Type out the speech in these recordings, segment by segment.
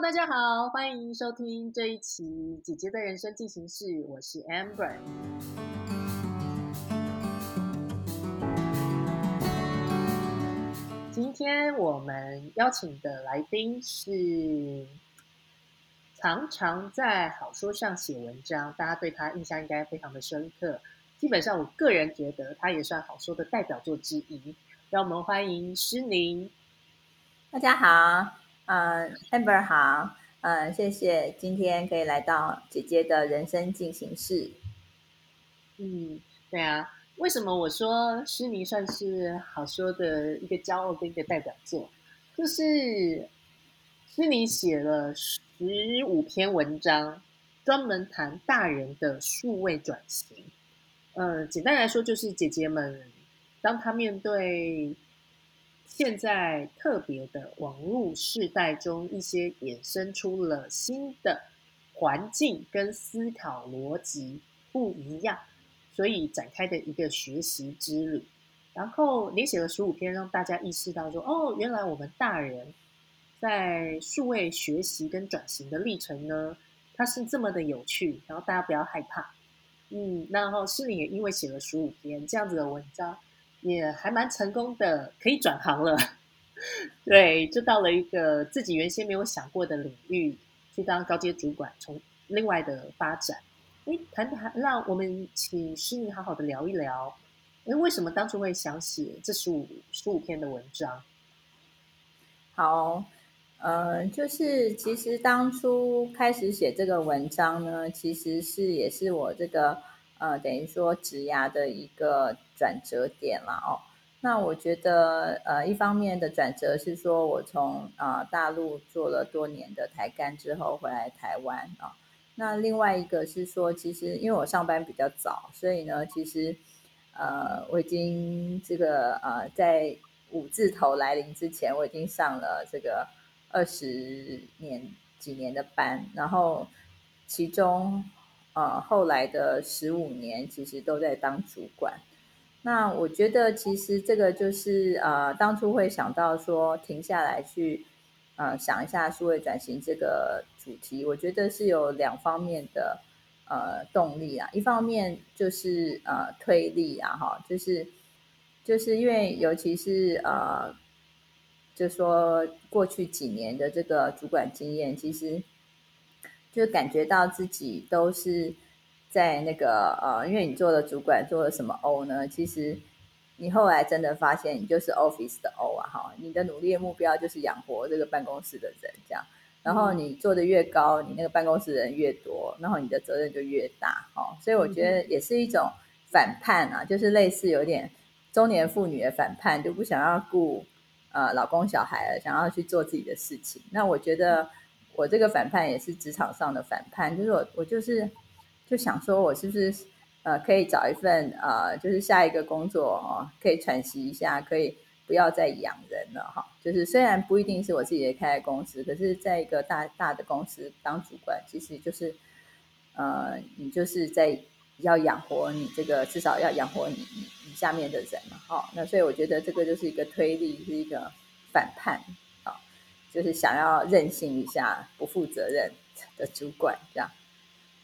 大家好，欢迎收听这一期《姐姐的人生进行式》，我是 Amber。今天我们邀请的来宾是常常在好说上写文章，大家对他印象应该非常的深刻。基本上，我个人觉得他也算好说的代表作之一。让我们欢迎诗宁。大家好，嗯，Amber 好，嗯，谢谢今天可以来到姐姐的人生进行式。嗯，对啊，为什么我说诗尼算是好说的一个骄傲跟一个代表作？就是诗尼写了十五篇文章，专门谈大人的数位转型。嗯，简单来说，就是姐姐们当她面对。现在特别的网络时代中，一些衍生出了新的环境跟思考逻辑不一样，所以展开的一个学习之旅。然后你写了十五篇，让大家意识到说：哦，原来我们大人在数位学习跟转型的历程呢，它是这么的有趣。然后大家不要害怕，嗯，然后诗玲也因为写了十五篇这样子的文章。也还蛮成功的，可以转行了。对，就到了一个自己原先没有想过的领域，去当高阶主管，从另外的发展。哎，谈谈，让我们请诗妮好好的聊一聊。哎，为什么当初会想写这十五十五篇的文章？好，呃，就是其实当初开始写这个文章呢，其实是也是我这个。呃，等于说职涯的一个转折点了哦。那我觉得，呃，一方面的转折是说我从啊大陆做了多年的台干之后回来台湾啊。那另外一个是说，其实因为我上班比较早，所以呢，其实呃我已经这个呃在五字头来临之前，我已经上了这个二十年几年的班，然后其中。呃，后来的十五年其实都在当主管。那我觉得其实这个就是呃，当初会想到说停下来去呃想一下数位转型这个主题，我觉得是有两方面的呃动力啊。一方面就是呃推力啊，哈，就是就是因为尤其是呃，就说过去几年的这个主管经验，其实。就感觉到自己都是在那个呃，因为你做了主管，做了什么 O 呢？其实你后来真的发现，你就是 Office 的 O 啊！哈，你的努力的目标就是养活这个办公室的人，这样。然后你做的越高，你那个办公室人越多，然后你的责任就越大，哈。所以我觉得也是一种反叛啊，就是类似有点中年妇女的反叛，就不想要顾呃老公小孩了，想要去做自己的事情。那我觉得。我这个反叛也是职场上的反叛，就是我我就是就想说，我是不是呃可以找一份呃就是下一个工作哦，可以喘息一下，可以不要再养人了哈。就是虽然不一定是我自己开的公司，可是在一个大大的公司当主管，其实就是呃你就是在要养活你这个至少要养活你你下面的人嘛哈。那所以我觉得这个就是一个推力，是一个反叛。就是想要任性一下，不负责任的主管这样。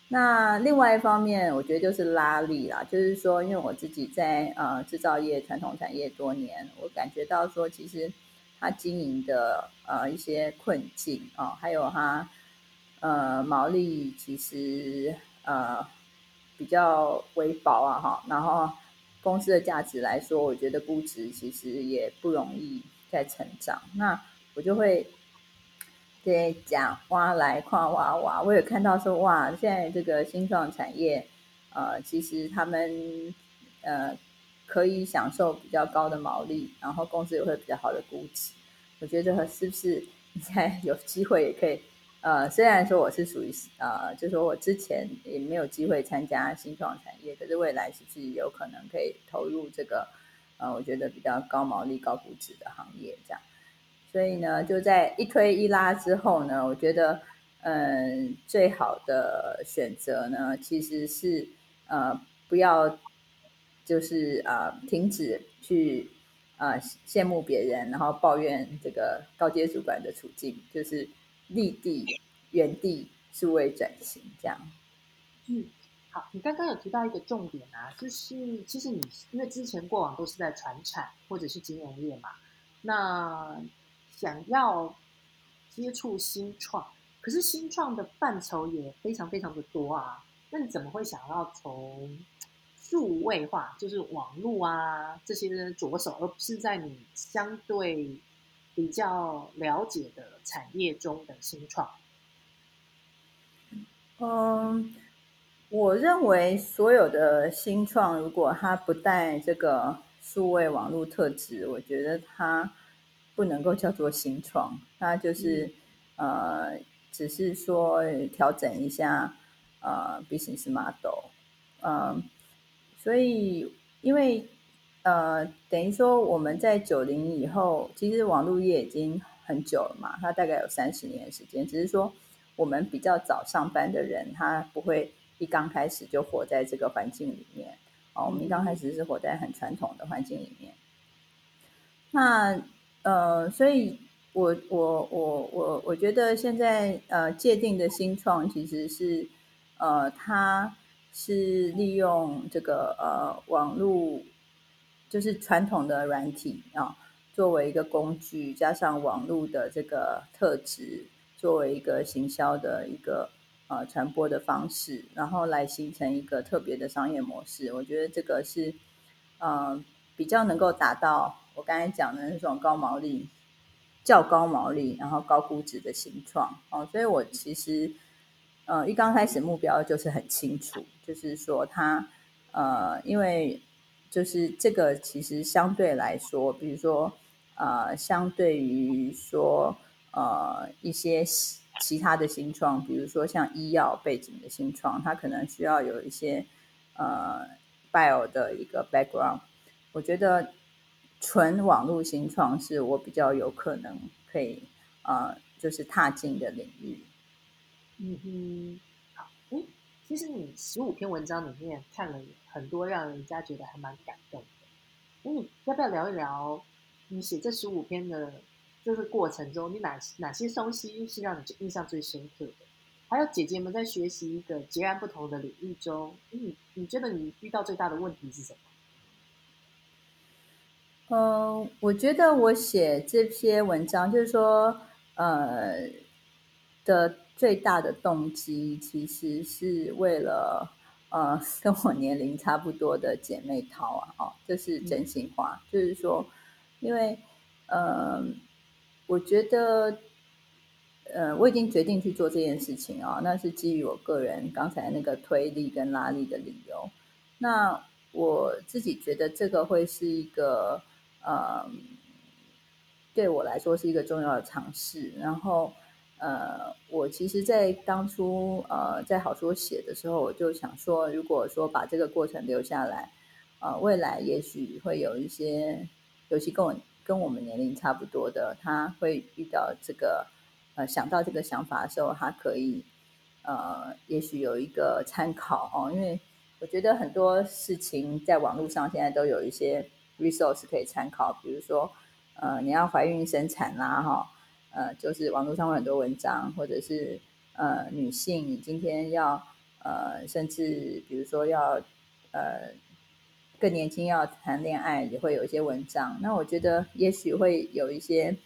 那另外一方面，我觉得就是拉力啦，就是说，因为我自己在呃制造业传统产业多年，我感觉到说，其实他经营的呃一些困境啊，还有他呃毛利其实呃比较微薄啊哈，然后公司的价值来说，我觉得估值其实也不容易再成长。那我就会对讲挖来跨挖挖，我有看到说哇，现在这个新创产业，呃，其实他们呃可以享受比较高的毛利，然后公司也会比较好的估值。我觉得是不是你现在有机会也可以？呃，虽然说我是属于呃，就说我之前也没有机会参加新创产业，可是未来是不是有可能可以投入这个呃，我觉得比较高毛利、高估值的行业这样？所以呢，就在一推一拉之后呢，我觉得，嗯，最好的选择呢，其实是呃，不要就是啊，停止去啊羡慕别人，然后抱怨这个高阶主管的处境，就是立地原地数位转型这样。嗯，好，你刚刚有提到一个重点啊，就是其实你因为之前过往都是在传产或者是金融业嘛，那想要接触新创，可是新创的范畴也非常非常的多啊，那你怎么会想要从数位化，就是网络啊这些着手，而不是在你相对比较了解的产业中的新创？嗯。我认为所有的新创，如果它不带这个数位网络特质，我觉得它不能够叫做新创。它就是呃，只是说调整一下呃 business model。嗯，所以因为呃，等于说我们在九零以后，其实网络业已经很久了嘛，它大概有三十年的时间。只是说我们比较早上班的人，他不会。一刚开始就活在这个环境里面，哦，我们一刚开始是活在很传统的环境里面。那呃，所以我我我我我觉得现在呃界定的新创其实是呃，它是利用这个呃网络，就是传统的软体啊，作为一个工具，加上网络的这个特质，作为一个行销的一个。呃，传播的方式，然后来形成一个特别的商业模式。我觉得这个是，呃，比较能够达到我刚才讲的那种高毛利、较高毛利，然后高估值的形状。哦，所以我其实，呃，一刚开始目标就是很清楚，就是说它，呃，因为就是这个其实相对来说，比如说，呃，相对于说，呃，一些。其他的新创，比如说像医药背景的新创，它可能需要有一些呃 bio 的一个 background。我觉得纯网络新创是我比较有可能可以呃就是踏进的领域。嗯哼，好，哎，其实你十五篇文章里面看了很多让人家觉得还蛮感动的。嗯要不要聊一聊你写这十五篇的？这个过程中，你哪哪些东西是让你印象最深刻的？还有姐姐们在学习一个截然不同的领域中，你你觉得你遇到最大的问题是什么？嗯，我觉得我写这篇文章，就是说，呃，的最大的动机其实是为了，呃，跟我年龄差不多的姐妹淘啊，哦，这是真心话，就是说，因为，呃。我觉得，呃，我已经决定去做这件事情啊，那是基于我个人刚才那个推力跟拉力的理由。那我自己觉得这个会是一个，呃，对我来说是一个重要的尝试。然后，呃，我其实，在当初呃在好说写的时候，我就想说，如果说把这个过程留下来，呃，未来也许会有一些，尤其跟我。跟我们年龄差不多的，他会遇到这个，呃，想到这个想法的时候，他可以，呃，也许有一个参考哦。因为我觉得很多事情在网络上现在都有一些 resource 可以参考，比如说，呃，你要怀孕生产啦，哈，呃，就是网络上有很多文章，或者是呃，女性你今天要，呃，甚至比如说要，呃。更年轻要谈恋爱也会有一些文章，那我觉得也许会有一些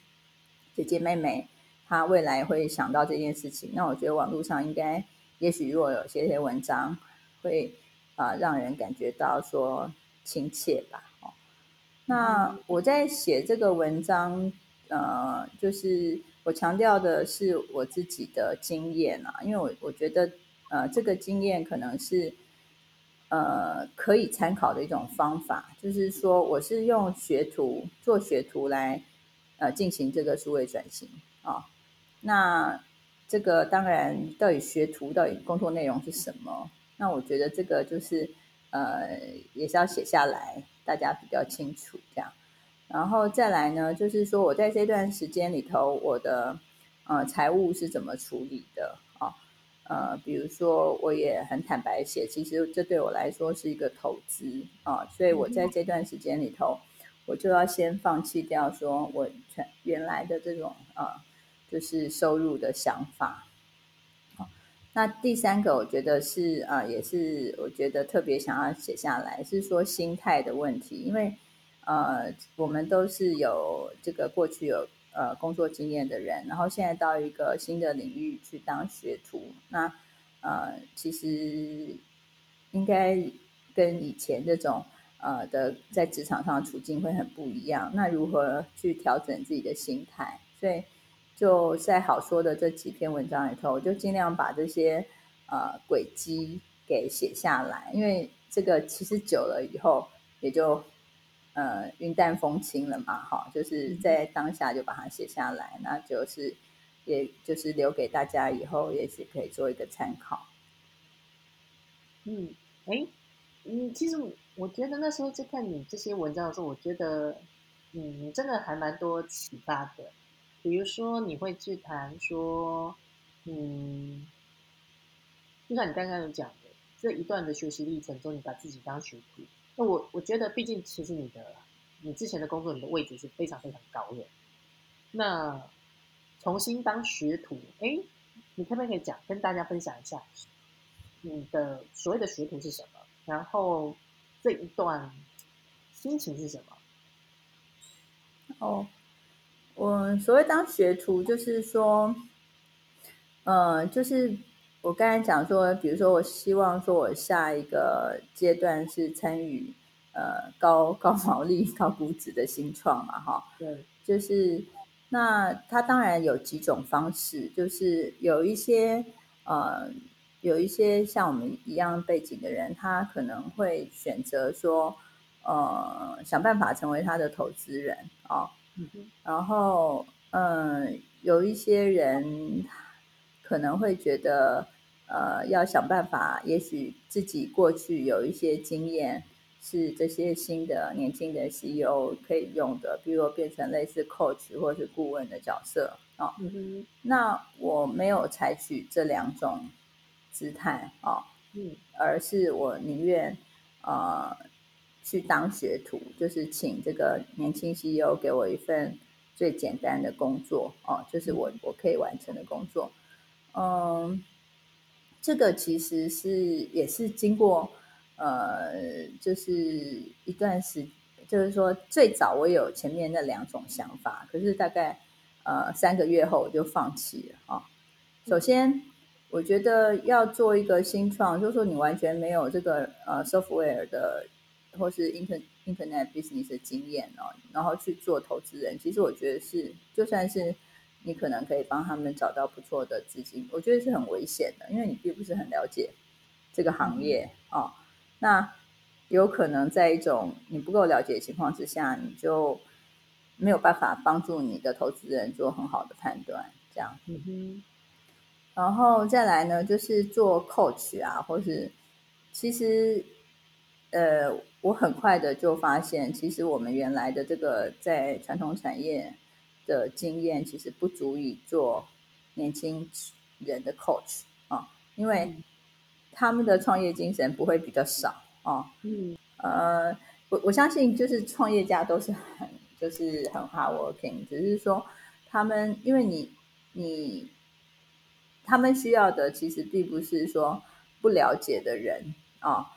姐姐妹妹，她未来会想到这件事情。那我觉得网络上应该，也许如果有些些文章，会啊让人感觉到说亲切吧。哦，那我在写这个文章，呃，就是我强调的是我自己的经验啊，因为我我觉得呃这个经验可能是。呃，可以参考的一种方法，就是说，我是用学徒做学徒来呃进行这个数位转型啊。那这个当然，到底学徒到底工作内容是什么？那我觉得这个就是呃，也是要写下来，大家比较清楚这样。然后再来呢，就是说我在这段时间里头，我的呃财务是怎么处理的啊？呃，比如说，我也很坦白写，其实这对我来说是一个投资啊，所以我在这段时间里头，我就要先放弃掉说我全原来的这种啊就是收入的想法。那第三个，我觉得是啊，也是我觉得特别想要写下来，是说心态的问题。因为呃，我们都是有这个过去有呃工作经验的人，然后现在到一个新的领域去当学徒，那呃，其实应该跟以前这种呃的在职场上处境会很不一样。那如何去调整自己的心态？所以。就在好说的这几篇文章里头，我就尽量把这些呃轨迹给写下来，因为这个其实久了以后也就呃云淡风轻了嘛，哈，就是在当下就把它写下来，那就是也就是留给大家以后也许可以做一个参考。嗯，哎，嗯，其实我觉得那时候在看你这些文章的时候，我觉得嗯真的还蛮多启发的。比如说，你会去谈说，嗯，就像你刚刚有讲的，这一段的学习历程中，你把自己当学徒。那我我觉得，毕竟其实你的你之前的工作，你的位置是非常非常高的。那重新当学徒，哎，你可不可以讲跟大家分享一下，你的所谓的学徒是什么？然后这一段心情是什么？哦。我所谓当学徒，就是说，呃，就是我刚才讲说，比如说，我希望说我下一个阶段是参与呃高高毛利、高估值的新创嘛，哈，对，就是那它当然有几种方式，就是有一些呃有一些像我们一样背景的人，他可能会选择说，呃，想办法成为他的投资人啊。然后，嗯，有一些人可能会觉得，呃，要想办法，也许自己过去有一些经验，是这些新的年轻的 CEO 可以用的，比如变成类似 coach 或是顾问的角色啊。那我没有采取这两种姿态啊，嗯，而是我宁愿，呃。去当学徒，就是请这个年轻 CEO 给我一份最简单的工作哦，就是我我可以完成的工作。嗯，这个其实是也是经过呃，就是一段时，就是说最早我有前面那两种想法，可是大概呃三个月后我就放弃了啊。首先，我觉得要做一个新创，就是说你完全没有这个呃 software 的。或是 internet internet business 的经验哦，然后去做投资人，其实我觉得是，就算是你可能可以帮他们找到不错的资金，我觉得是很危险的，因为你并不是很了解这个行业哦。那有可能在一种你不够了解的情况之下，你就没有办法帮助你的投资人做很好的判断，这样。嗯哼。然后再来呢，就是做 coach 啊，或是其实。呃，我很快的就发现，其实我们原来的这个在传统产业的经验，其实不足以做年轻人的 coach 啊，因为他们的创业精神不会比较少啊。嗯，呃，我我相信就是创业家都是很就是很 hard working，只是说他们因为你你他们需要的其实并不是说不了解的人啊。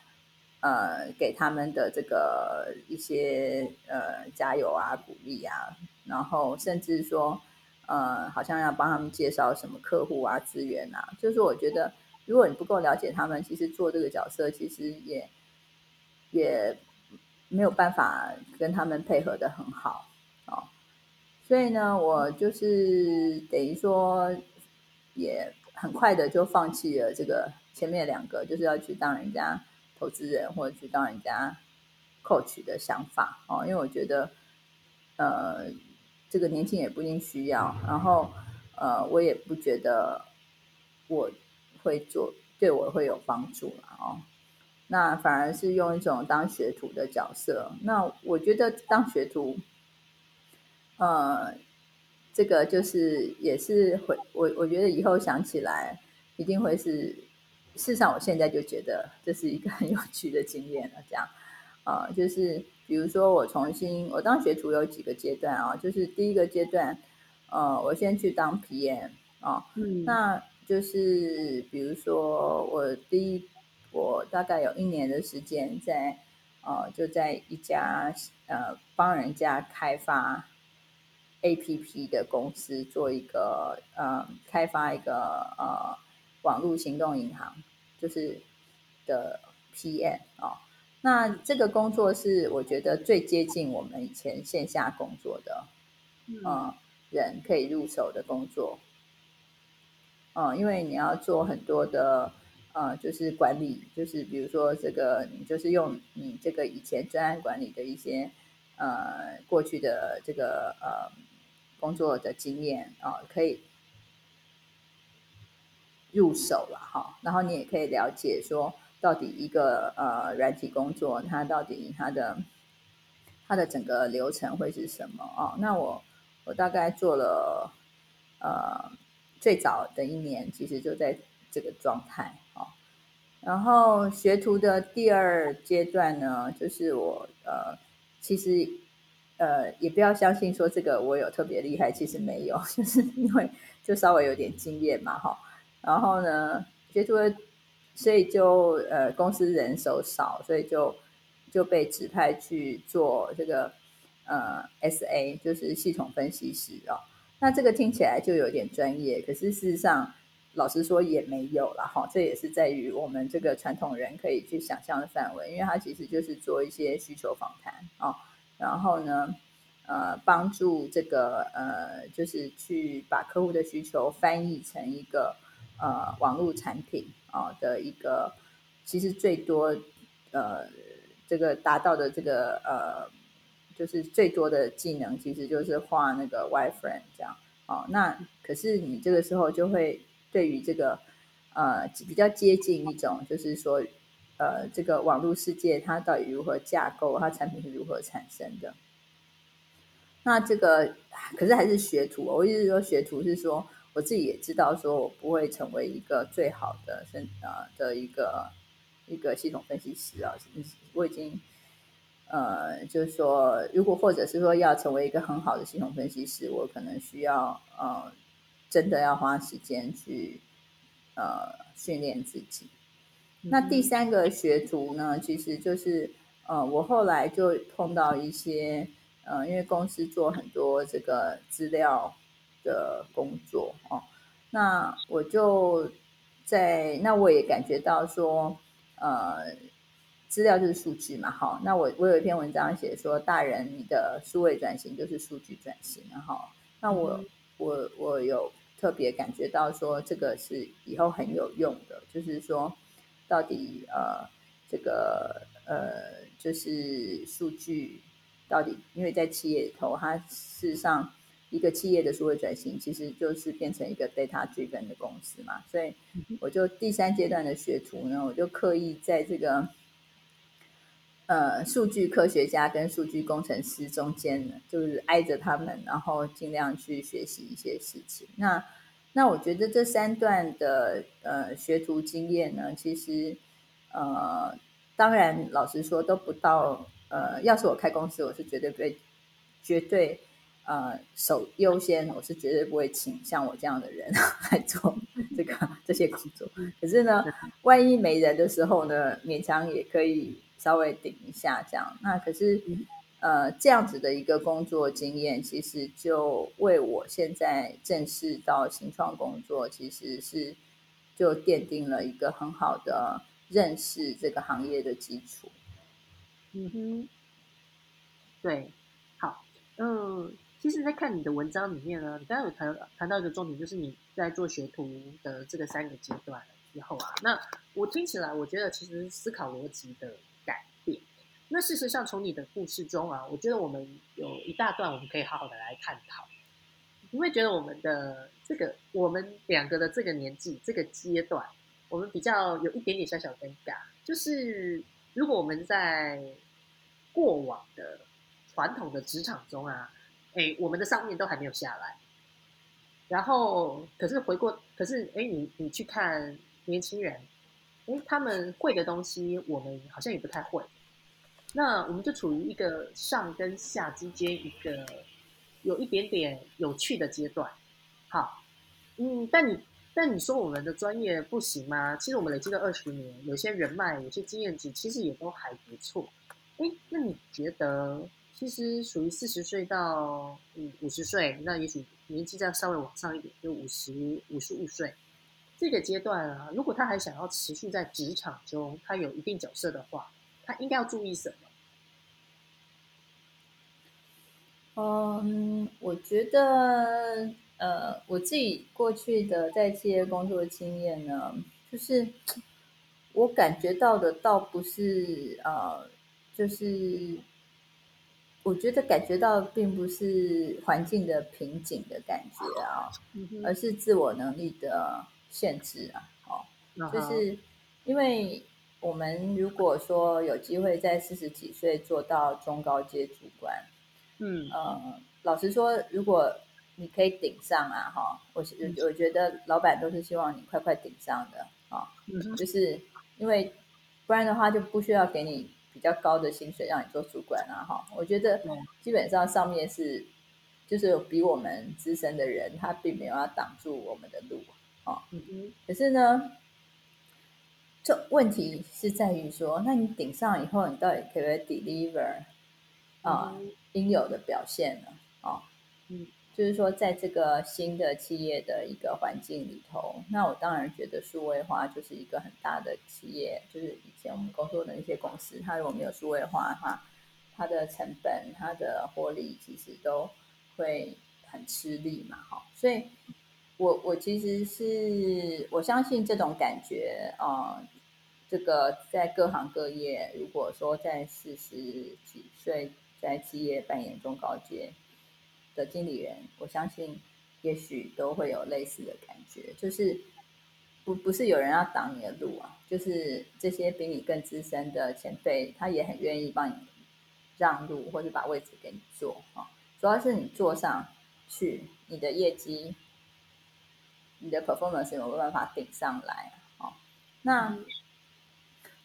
呃，给他们的这个一些呃加油啊、鼓励啊，然后甚至说呃，好像要帮他们介绍什么客户啊、资源啊，就是我觉得，如果你不够了解他们，其实做这个角色其实也也没有办法跟他们配合的很好哦。所以呢，我就是等于说也很快的就放弃了这个前面两个，就是要去当人家。投资人或者去当人家 coach 的想法哦，因为我觉得，呃，这个年轻也不一定需要，然后呃，我也不觉得我会做对我会有帮助了哦。那反而是用一种当学徒的角色。那我觉得当学徒，呃，这个就是也是会我我觉得以后想起来一定会是。事实上，我现在就觉得这是一个很有趣的经验了。这样，呃，就是比如说我重新我当学徒有几个阶段啊，就是第一个阶段，呃，我先去当 PM 啊，嗯，那就是比如说我第一，我大概有一年的时间在呃，就在一家呃帮人家开发 APP 的公司做一个呃开发一个呃网络行动银行，就是的 PM 啊。那这个工作是我觉得最接近我们以前线下工作的，嗯。人可以入手的工作，嗯，因为你要做很多的，呃，就是管理，就是比如说这个，你就是用你这个以前专案管理的一些，呃，过去的这个呃工作的经验啊，可以入手了哈。然后你也可以了解说，到底一个呃软体工作，它到底它的它的整个流程会是什么哦？那我。我大概做了，呃，最早的一年其实就在这个状态哦。然后学徒的第二阶段呢，就是我呃，其实呃，也不要相信说这个我有特别厉害，其实没有，就是因为就稍微有点经验嘛哈。然后呢，学徒，所以就呃，公司人手少，所以就就被指派去做这个。呃，S A 就是系统分析师哦，那这个听起来就有点专业，可是事实上，老实说也没有了哈。这也是在于我们这个传统人可以去想象的范围，因为它其实就是做一些需求访谈哦，然后呢，呃，帮助这个呃，就是去把客户的需求翻译成一个呃网络产品啊的一个，其实最多呃这个达到的这个呃。就是最多的技能，其实就是画那个 wireframe 这样哦。那可是你这个时候就会对于这个呃比较接近一种，就是说呃这个网络世界它到底如何架构，它产品是如何产生的。那这个可是还是学徒，我意思说学徒是说我自己也知道，说我不会成为一个最好的生呃的一个一个系统分析师啊，我已经。呃，就是说，如果或者是说要成为一个很好的系统分析师，我可能需要呃，真的要花时间去呃训练自己。那第三个学徒呢，其实就是呃，我后来就碰到一些呃，因为公司做很多这个资料的工作哦，那我就在那我也感觉到说呃。资料就是数据嘛，好，那我我有一篇文章写说，大人你的数位转型就是数据转型，然后，那我我我有特别感觉到说，这个是以后很有用的，就是说，到底呃这个呃就是数据到底，因为在企业里头，它事实上一个企业的数位转型其实就是变成一个 data driven 的公司嘛，所以我就第三阶段的学徒呢，我就刻意在这个。呃，数据科学家跟数据工程师中间呢，就是挨着他们，然后尽量去学习一些事情。那那我觉得这三段的呃学徒经验呢，其实呃，当然老实说都不到呃，要是我开公司，我是绝对不会绝对呃首优先，我是绝对不会请像我这样的人 来做这个 这些工作。可是呢，万一没人的时候呢，勉强也可以。稍微顶一下，这样那可是，呃，这样子的一个工作经验，其实就为我现在正式到新创工作，其实是就奠定了一个很好的认识这个行业的基础。嗯哼，对，好，嗯，其实，在看你的文章里面呢，你刚刚有谈谈到一个重点，就是你在做学徒的这个三个阶段之后啊，那我听起来，我觉得其实思考逻辑的改变。那事实上，从你的故事中啊，我觉得我们有一大段我们可以好好的来探讨。你会觉得我们的这个，我们两个的这个年纪、这个阶段，我们比较有一点点小小尴尬，就是如果我们在过往的传统的职场中啊，哎，我们的上面都还没有下来，然后可是回过，可是哎，你你去看年轻人，哎，他们会的东西，我们好像也不太会。那我们就处于一个上跟下之间一个有一点点有趣的阶段。好，嗯，但你但你说我们的专业不行吗？其实我们累积了二十年，有些人脉，有些经验值，其实也都还不错。哎，那你觉得，其实属于四十岁到五五十岁，那也许年纪再稍微往上一点，就五十五十五岁这个阶段啊，如果他还想要持续在职场中，他有一定角色的话，他应该要注意什么？嗯，我觉得，呃，我自己过去的在企业工作的经验呢，就是我感觉到的，倒不是呃，就是我觉得感觉到并不是环境的瓶颈的感觉啊，而是自我能力的限制啊。哦，就是因为我们如果说有机会在四十几岁做到中高阶主管。嗯呃，老实说，如果你可以顶上啊，哈，我我觉得老板都是希望你快快顶上的啊，就是因为不然的话就不需要给你比较高的薪水让你做主管啊，哈。我觉得基本上上面是就是比我们资深的人，他并没有要挡住我们的路啊。嗯可是呢，这问题是在于说，那你顶上以后，你到底可不可以 deliver 啊？应有的表现呢啊，嗯，就是说，在这个新的企业的一个环境里头，那我当然觉得数位化就是一个很大的企业。就是以前我们工作的那些公司，它如果没有数位化的话，它的成本、它的获利其实都会很吃力嘛，哈。所以，我我其实是我相信这种感觉啊，这个在各行各业，如果说在四十几岁。在企业扮演中高阶的经理人，我相信也许都会有类似的感觉，就是不不是有人要挡你的路啊，就是这些比你更资深的前辈，他也很愿意帮你让路，或者把位置给你坐啊。主要是你坐上去，你的业绩、你的 performance 有没有办法顶上来啊？那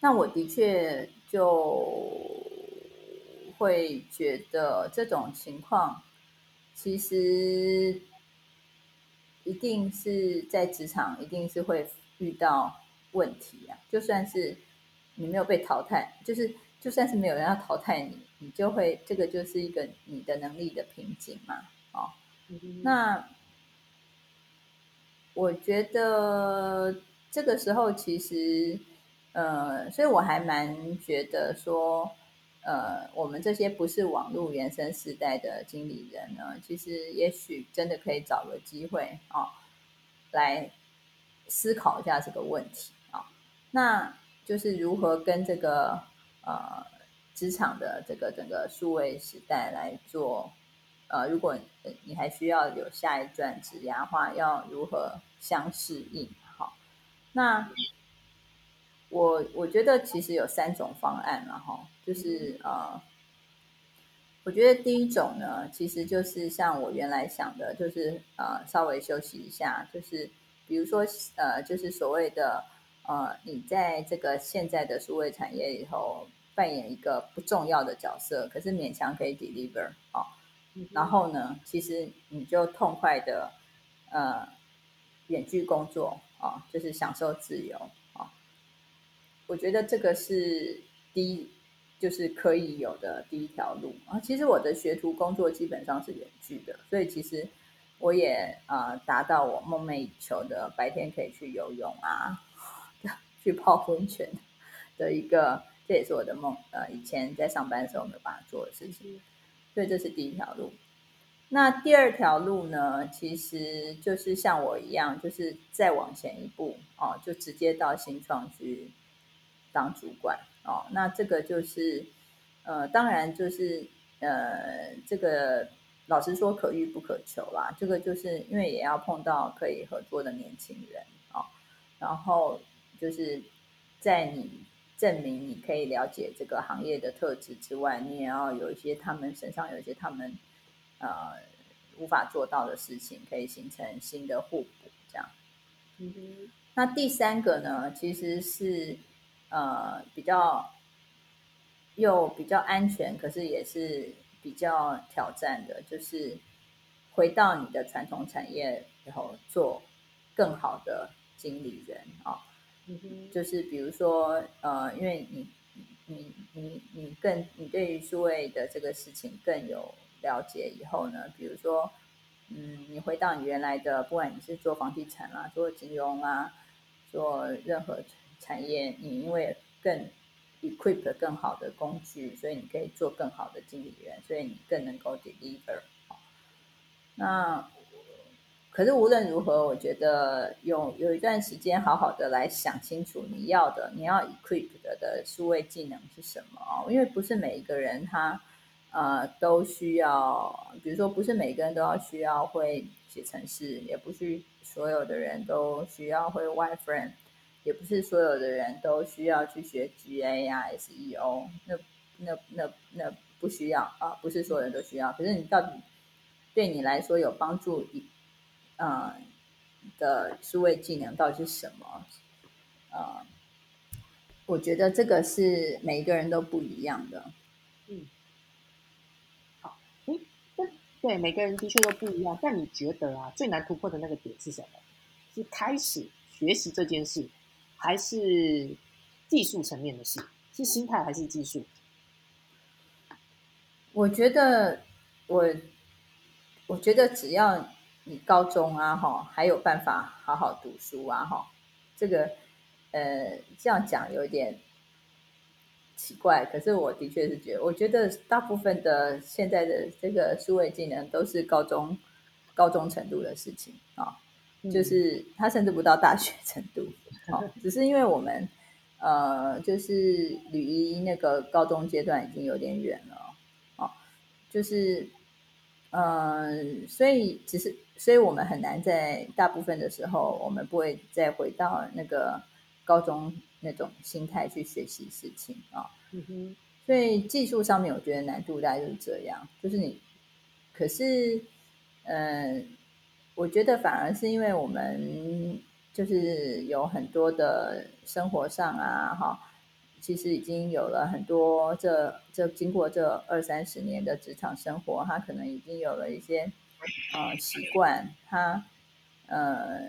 那我的确就。会觉得这种情况其实一定是在职场，一定是会遇到问题啊。就算是你没有被淘汰，就是就算是没有人要淘汰你，你就会这个就是一个你的能力的瓶颈嘛。哦，那我觉得这个时候其实，呃，所以我还蛮觉得说。呃，我们这些不是网络原生时代的经理人呢，其实也许真的可以找个机会啊，来思考一下这个问题啊。那就是如何跟这个呃职场的这个整个数位时代来做呃，如果你还需要有下一段职涯话，要如何相适应？好，那。我我觉得其实有三种方案了哈，就是呃，我觉得第一种呢，其实就是像我原来想的，就是呃，稍微休息一下，就是比如说呃，就是所谓的呃，你在这个现在的数位产业里头扮演一个不重要的角色，可是勉强可以 deliver 哦，然后呢，其实你就痛快的呃远距工作啊，就是享受自由。我觉得这个是第一，就是可以有的第一条路啊。其实我的学徒工作基本上是远距的，所以其实我也呃达到我梦寐以求的白天可以去游泳啊，去泡温泉的一个，这也是我的梦。呃，以前在上班的时候没有办法做的事情，所以这是第一条路。那第二条路呢，其实就是像我一样，就是再往前一步哦，就直接到新创区。当主管哦，那这个就是，呃，当然就是，呃，这个老实说可遇不可求啦。这个就是因为也要碰到可以合作的年轻人哦，然后就是在你证明你可以了解这个行业的特质之外，你也要有一些他们身上有一些他们呃无法做到的事情，可以形成新的互补，这样。嗯。那第三个呢，其实是。呃，比较又比较安全，可是也是比较挑战的，就是回到你的传统产业，然后做更好的经理人啊。嗯哼，就是比如说，呃，因为你你你你更你对于数位的这个事情更有了解以后呢，比如说，嗯，你回到你原来的，不管你是做房地产啊，做金融啊，做任何产业，你因为更 equip 更好的工具，所以你可以做更好的经理人，所以你更能够 deliver。那可是无论如何，我觉得有有一段时间好好的来想清楚你要的，你要 equip 的的数位技能是什么？因为不是每一个人他呃都需要，比如说不是每个人都要需要会写程式，也不是所有的人都需要会 wireframe，也不是所有的人都需要去学 GA 呀 SEO，那那那那不需要啊，不是所有人都需要。可是你到底对你来说有帮助一？嗯，的数位技能到底是什么？呃，我觉得这个是每一个人都不一样的。嗯，好，嗯，对，每个人的确都不一样。但你觉得啊，最难突破的那个点是什么？是开始学习这件事，还是技术层面的事？是心态还是技术？我觉得，我我觉得只要。你高中啊，哈，还有办法好好读书啊，哈，这个，呃，这样讲有点奇怪，可是我的确是觉得，我觉得大部分的现在的这个数位技能都是高中高中程度的事情啊，就是他甚至不到大学程度，好，只是因为我们呃，就是离那个高中阶段已经有点远了，哦，就是，嗯，所以只是。所以我们很难在大部分的时候，我们不会再回到那个高中那种心态去学习事情啊。嗯哼。所以技术上面，我觉得难度大概就是这样，就是你，可是，嗯，我觉得反而是因为我们就是有很多的生活上啊，哈，其实已经有了很多这这经过这二三十年的职场生活，他可能已经有了一些。呃，习惯。他，呃，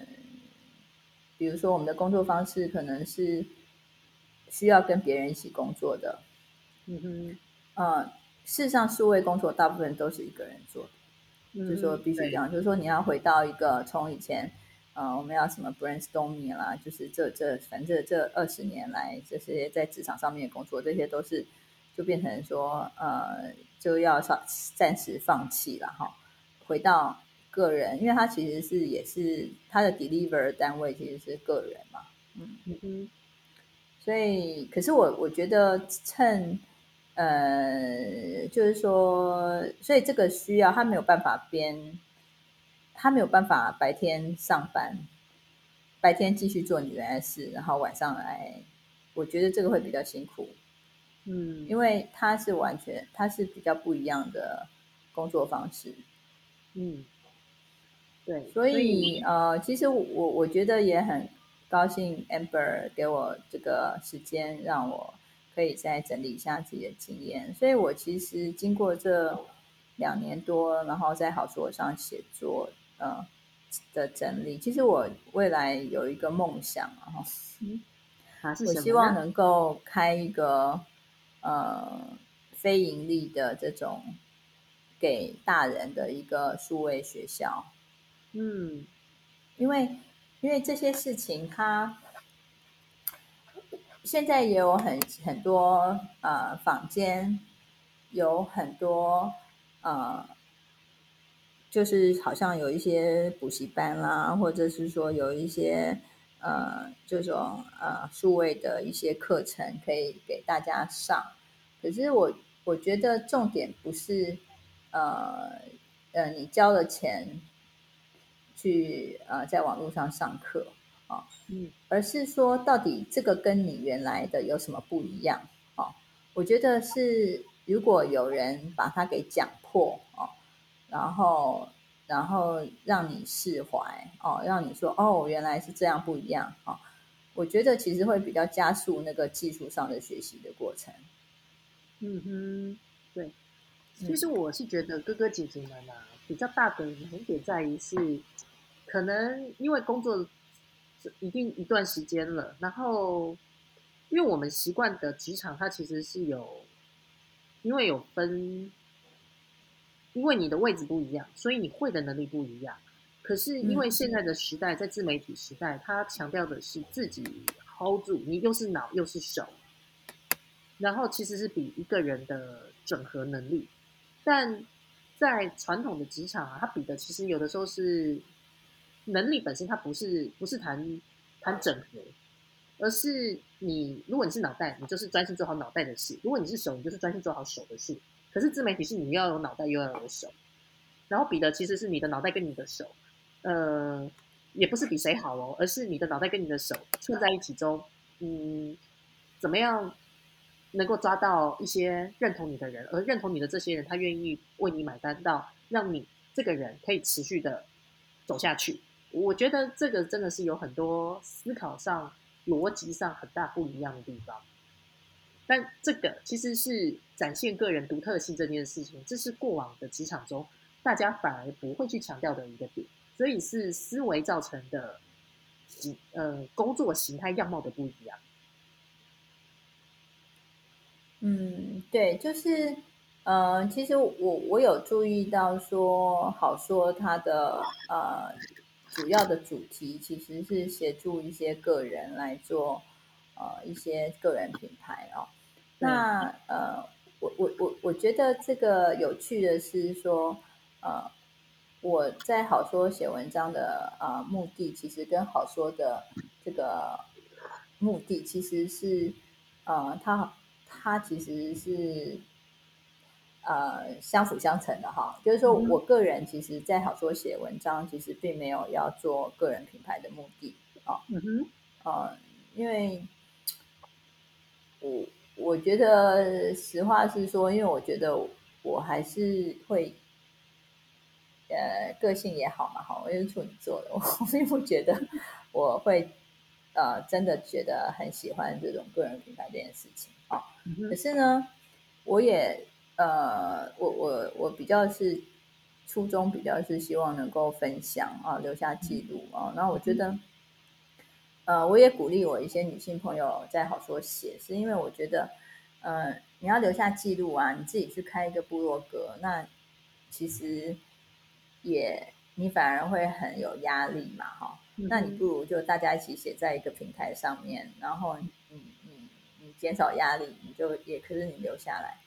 比如说我们的工作方式可能是需要跟别人一起工作的，嗯哼，呃，事实上，数位工作大部分都是一个人做，就是说必须这样，就是说你要回到一个从以前，呃，我们要什么 brainstorming 啦，就是这这反正这二十年来这些在职场上面的工作，这些都是就变成说，呃，就要暂暂时放弃了哈。回到个人，因为他其实是也是他的 deliver 单位其实是个人嘛，嗯嗯嗯，所以可是我我觉得趁呃就是说，所以这个需要他没有办法边，他没有办法白天上班，白天继续做你原来事，然后晚上来，我觉得这个会比较辛苦，嗯，因为他是完全他是比较不一样的工作方式。嗯，对，所以呃，其实我我觉得也很高兴，amber 给我这个时间，让我可以再整理一下自己的经验。所以我其实经过这两年多，然后在好书上写作呃的整理，其实我未来有一个梦想，我希望能够开一个呃非盈利的这种。给大人的一个数位学校，嗯，因为因为这些事情，它现在也有很很多呃坊间有很多呃，就是好像有一些补习班啦，或者是说有一些呃这种呃数位的一些课程可以给大家上，可是我我觉得重点不是。呃，呃，你交了钱去呃，在网络上上课啊，嗯，而是说到底这个跟你原来的有什么不一样？哦，我觉得是如果有人把它给讲破哦，然后然后让你释怀哦，让你说哦，原来是这样不一样哦，我觉得其实会比较加速那个技术上的学习的过程。嗯哼，对。其实我是觉得哥哥姐姐们啊，比较大的难点在于是，可能因为工作一定一段时间了，然后因为我们习惯的职场，它其实是有，因为有分，因为你的位置不一样，所以你会的能力不一样。可是因为现在的时代，在自媒体时代，它强调的是自己 hold 住，你又是脑又是手，然后其实是比一个人的整合能力，但。在传统的职场啊，它比的其实有的时候是能力本身，它不是不是谈谈整合，而是你如果你是脑袋，你就是专心做好脑袋的事；如果你是手，你就是专心做好手的事。可是自媒体是你要有脑袋又要有手，然后比的其实是你的脑袋跟你的手，呃，也不是比谁好哦，而是你的脑袋跟你的手混在一起中，嗯，怎么样？能够抓到一些认同你的人，而认同你的这些人，他愿意为你买单，到让你这个人可以持续的走下去。我觉得这个真的是有很多思考上、逻辑上很大不一样的地方。但这个其实是展现个人独特性这件事情，这是过往的职场中大家反而不会去强调的一个点，所以是思维造成的形呃工作形态样貌的不一样。嗯，对，就是，呃，其实我我有注意到说，好说它的呃主要的主题其实是协助一些个人来做呃一些个人品牌哦。那呃，我我我我觉得这个有趣的是说，呃，我在好说写文章的呃目的，其实跟好说的这个目的其实是呃它。它其实是呃相辅相成的哈，就是说我个人其实，在好说写文章，其实并没有要做个人品牌的目的啊。嗯哼，呃，因为我我觉得实话是说，因为我觉得我还是会，呃，个性也好嘛，哈，我是处女座的，我 并不觉得我会呃真的觉得很喜欢这种个人品牌这件事情。啊，可是呢，我也呃，我我我比较是初衷比较是希望能够分享啊，留下记录啊。然后我觉得，呃，我也鼓励我一些女性朋友在好说写，是因为我觉得，呃，你要留下记录啊，你自己去开一个部落格，那其实也你反而会很有压力嘛，哈。那你不如就大家一起写在一个平台上面，然后你你你。减少压力，你就也可是你留下来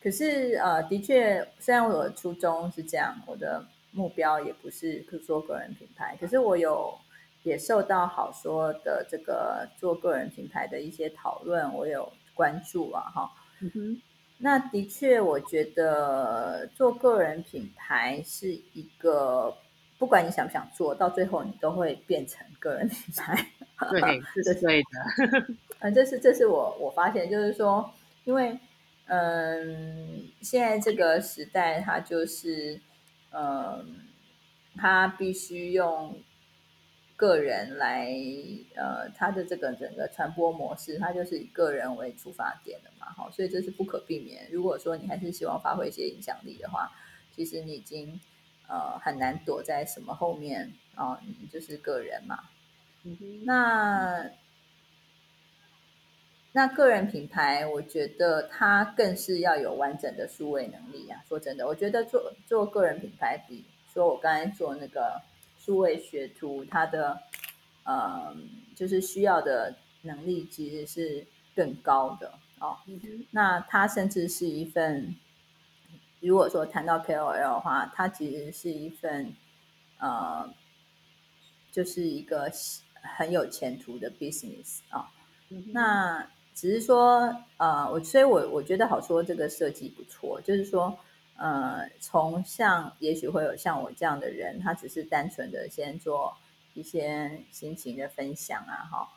可是呃，的确，虽然我的初衷是这样，我的目标也不是说个人品牌，可是我有也受到好说的这个做个人品牌的一些讨论，我有关注啊哈。嗯哼，那的确，我觉得做个人品牌是一个，不管你想不想做到最后，你都会变成个人品牌。对，是 对的。嗯，这是这是我我发现，就是说，因为嗯，现在这个时代，它就是嗯，它必须用个人来呃，他的这个整个传播模式，它就是以个人为出发点的嘛，好，所以这是不可避免。如果说你还是希望发挥一些影响力的话，其实你已经呃很难躲在什么后面啊，你就是个人嘛。那那个人品牌，我觉得它更是要有完整的数位能力啊。说真的，我觉得做做个人品牌，比说我刚才做那个数位学徒，他的呃，就是需要的能力其实是更高的哦。那它甚至是一份，如果说谈到 KOL 的话，它其实是一份呃，就是一个。很有前途的 business 啊，那只是说，呃，我所以，我我觉得好说这个设计不错，就是说，呃，从像也许会有像我这样的人，他只是单纯的先做一些心情的分享啊，哈，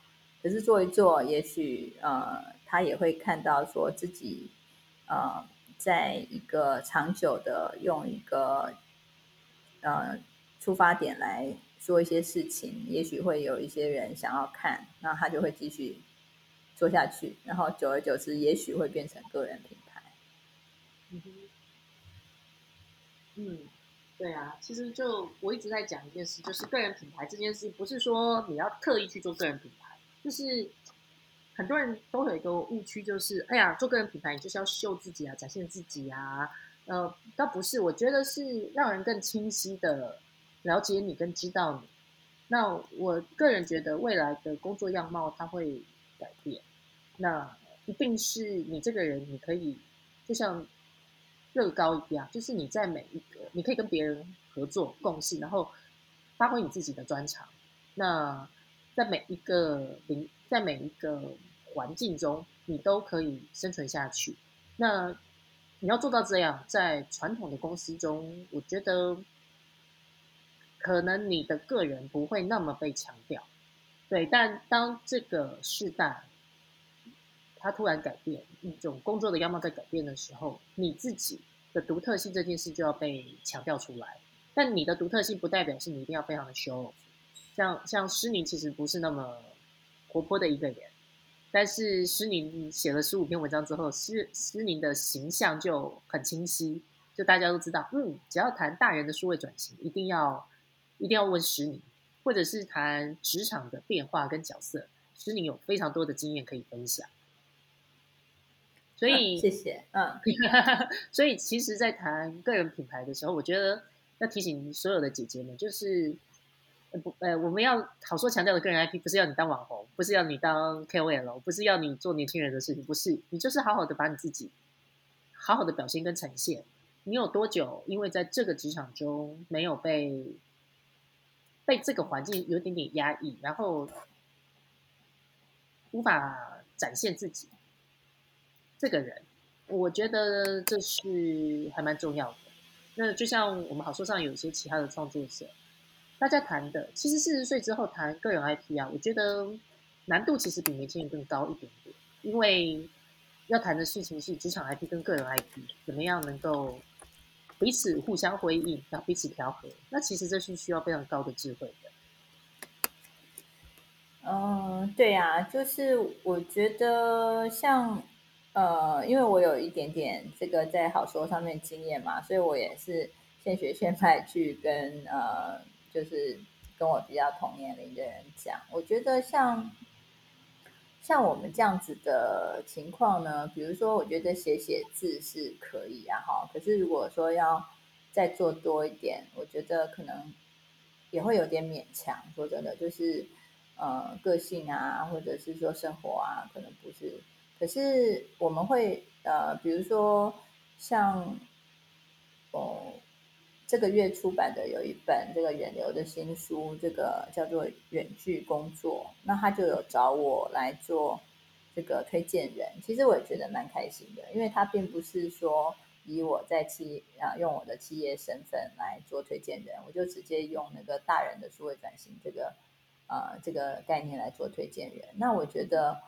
可是做一做，也许呃，他也会看到说自己，呃，在一个长久的用一个呃出发点来。做一些事情，也许会有一些人想要看，那他就会继续做下去，然后久而久之，也许会变成个人品牌。嗯，嗯对啊，其实就我一直在讲一件事，就是个人品牌这件事，不是说你要特意去做个人品牌，就是很多人都有一个误区，就是哎呀，做个人品牌你就是要秀自己啊，展现自己啊，呃，倒不是，我觉得是让人更清晰的了解你跟知道你。那我个人觉得未来的工作样貌它会改变，那一定是你这个人，你可以就像。乐高一样，就是你在每一个，你可以跟别人合作共事，然后发挥你自己的专长。那在每一个领，在每一个环境中，你都可以生存下去。那你要做到这样，在传统的公司中，我觉得可能你的个人不会那么被强调。对，但当这个时代。它突然改变，一种工作的样貌在改变的时候，你自己的独特性这件事就要被强调出来。但你的独特性不代表是你一定要非常的 show off。像像诗宁其实不是那么活泼的一个人，但是诗宁写了十五篇文章之后，诗诗宁的形象就很清晰，就大家都知道，嗯，只要谈大人的数位转型，一定要一定要问诗宁，或者是谈职场的变化跟角色，诗宁有非常多的经验可以分享。所以 谢谢，嗯，所以其实，在谈个人品牌的时候，我觉得要提醒所有的姐姐们，就是不，呃，我们要好说强调的个人 IP，不是要你当网红，不是要你当 KOL，不是要你做年轻人的事情，不是，你就是好好的把你自己好好的表现跟呈现。你有多久，因为在这个职场中没有被被这个环境有点点压抑，然后无法展现自己？这个人，我觉得这是还蛮重要的。那就像我们好说上有一些其他的创作者，大家谈的，其实四十岁之后谈个人 IP 啊，我觉得难度其实比年轻人更高一点点，因为要谈的事情是职场 IP 跟个人 IP 怎么样能够彼此互相回应，然后彼此调和。那其实这是需要非常高的智慧的。嗯，对呀，就是我觉得像。呃，因为我有一点点这个在好说上面经验嘛，所以我也是现学现卖去跟呃，就是跟我比较同年龄的人讲，我觉得像像我们这样子的情况呢，比如说，我觉得写写字是可以啊，哈，可是如果说要再做多一点，我觉得可能也会有点勉强。说真的，就是呃，个性啊，或者是说生活啊，可能不是。可是我们会呃，比如说像哦，这个月出版的有一本这个远流的新书，这个叫做《远距工作》，那他就有找我来做这个推荐人。其实我也觉得蛮开心的，因为他并不是说以我在企啊用我的企业身份来做推荐人，我就直接用那个大人的数位转型这个呃这个概念来做推荐人。那我觉得。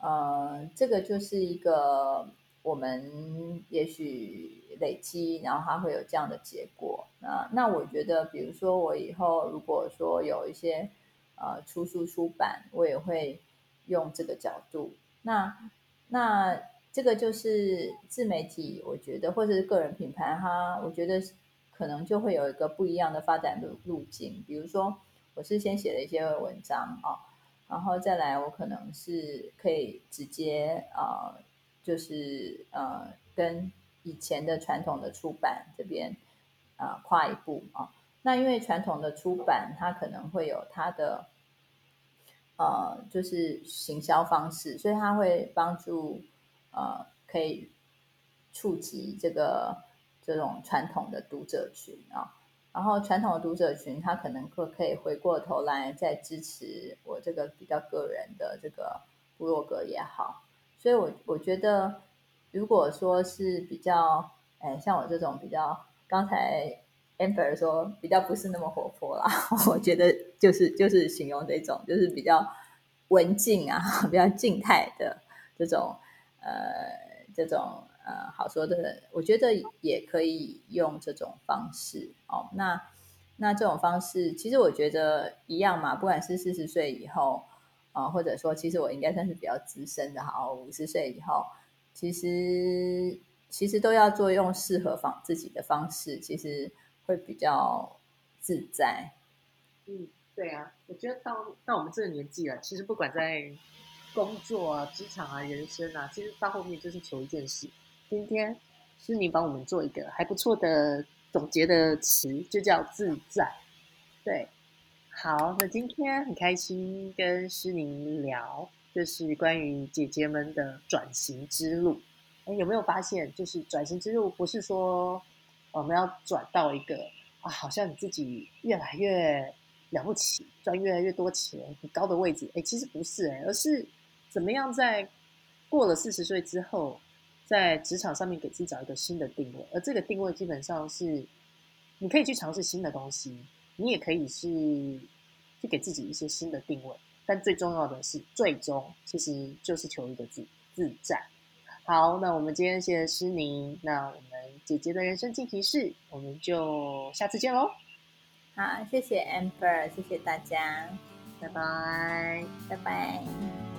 呃，这个就是一个我们也许累积，然后它会有这样的结果。那那我觉得，比如说我以后如果说有一些呃出书出版，我也会用这个角度。那那这个就是自媒体，我觉得或者是个人品牌，哈，我觉得可能就会有一个不一样的发展路路径。比如说，我是先写了一些文章啊。然后再来，我可能是可以直接呃，就是呃，跟以前的传统的出版这边啊跨一步啊。那因为传统的出版，它可能会有它的呃，就是行销方式，所以它会帮助呃，可以触及这个这种传统的读者群啊。然后传统的读者群，他可能会可以回过头来再支持我这个比较个人的这个部落格也好，所以我我觉得，如果说是比较，哎，像我这种比较，刚才 Amber 说比较不是那么活泼啦，我觉得就是就是形容这种，就是比较文静啊，比较静态的这种，呃，这种。呃，好说的，我觉得也可以用这种方式哦。那那这种方式，其实我觉得一样嘛。不管是四十岁以后啊，或者说，其实我应该算是比较资深的哈。五十岁以后，其实其实都要做用适合方自己的方式。其实会比较自在。嗯，对啊，我觉得到到我们这个年纪了，其实不管在工作啊、职场啊、人生啊，其实到后面就是求一件事。今天是你帮我们做一个还不错的总结的词，就叫自在。对，好，那今天很开心跟诗宁聊，就是关于姐姐们的转型之路。哎，有没有发现，就是转型之路不是说我们要转到一个啊，好像你自己越来越了不起，赚越来越多钱，很高的位置。哎，其实不是哎，而是怎么样在过了四十岁之后，在职场上面给自己找一个新的定位。而这个定位基本上是，你可以去尝试新的东西，你也可以是去给自己一些新的定位。但最重要的是，最终其实就是求一个字：自在。好，那我们今天谢谢诗宁，那我们姐姐的人生进提示，我们就下次见喽。好，谢谢 Amber，谢谢大家，拜拜，拜拜。